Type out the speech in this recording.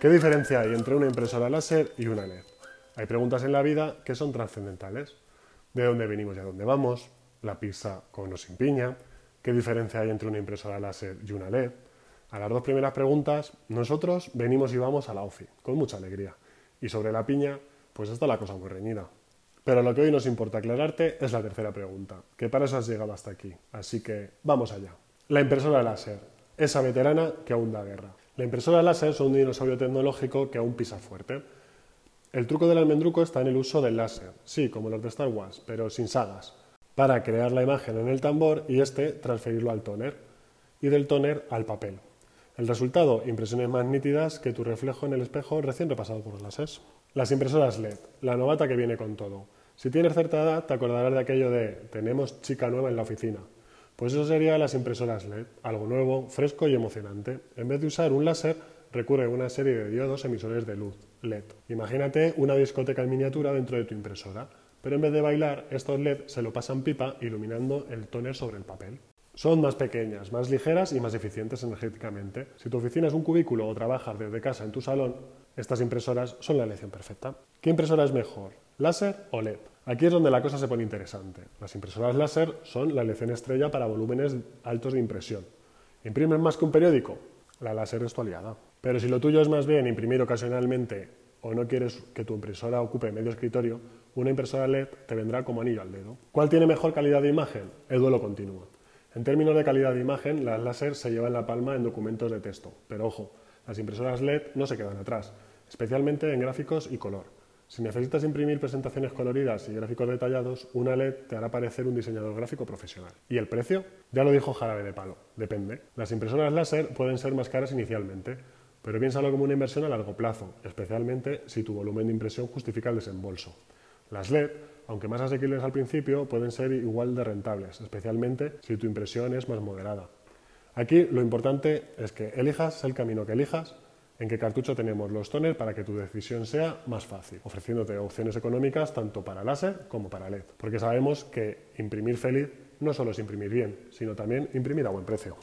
¿Qué diferencia hay entre una impresora láser y una LED? Hay preguntas en la vida que son trascendentales. ¿De dónde venimos y a dónde vamos? ¿La pizza con o sin piña? ¿Qué diferencia hay entre una impresora láser y una LED? A las dos primeras preguntas, nosotros venimos y vamos a la OFI, con mucha alegría. Y sobre la piña, pues está la cosa muy reñida. Pero lo que hoy nos importa aclararte es la tercera pregunta, que para eso has llegado hasta aquí. Así que vamos allá. La impresora láser, esa veterana que aún da guerra. La impresora láser es un dinosaurio tecnológico que aún pisa fuerte. El truco del almendruco está en el uso del láser, sí, como los de Star Wars, pero sin sagas, para crear la imagen en el tambor y este transferirlo al tóner, y del tóner al papel. El resultado, impresiones más nítidas que tu reflejo en el espejo recién repasado por láser. Las impresoras LED, la novata que viene con todo. Si tienes cierta te acordarás de aquello de tenemos chica nueva en la oficina. Pues eso sería las impresoras LED, algo nuevo, fresco y emocionante. En vez de usar un láser, recurre a una serie de diodos emisores de luz, LED. Imagínate una discoteca en miniatura dentro de tu impresora, pero en vez de bailar, estos LED se lo pasan pipa iluminando el tóner sobre el papel. Son más pequeñas, más ligeras y más eficientes energéticamente. Si tu oficina es un cubículo o trabajas desde casa en tu salón, estas impresoras son la elección perfecta. ¿Qué impresora es mejor? ¿Láser o LED? Aquí es donde la cosa se pone interesante. Las impresoras láser son la elección estrella para volúmenes altos de impresión. ¿Imprimen más que un periódico? La láser es tu aliada. Pero si lo tuyo es más bien imprimir ocasionalmente o no quieres que tu impresora ocupe medio escritorio, una impresora LED te vendrá como anillo al dedo. ¿Cuál tiene mejor calidad de imagen? El duelo continúa. En términos de calidad de imagen, las láser se llevan la palma en documentos de texto, pero ojo, las impresoras LED no se quedan atrás, especialmente en gráficos y color. Si necesitas imprimir presentaciones coloridas y gráficos detallados, una LED te hará parecer un diseñador gráfico profesional. ¿Y el precio? Ya lo dijo Jarabe de Palo, depende. Las impresoras láser pueden ser más caras inicialmente, pero piénsalo como una inversión a largo plazo, especialmente si tu volumen de impresión justifica el desembolso. Las LED, aunque más asequibles al principio, pueden ser igual de rentables, especialmente si tu impresión es más moderada. Aquí lo importante es que elijas el camino que elijas, en qué cartucho tenemos los toners para que tu decisión sea más fácil, ofreciéndote opciones económicas tanto para láser como para LED, porque sabemos que imprimir feliz no solo es imprimir bien, sino también imprimir a buen precio.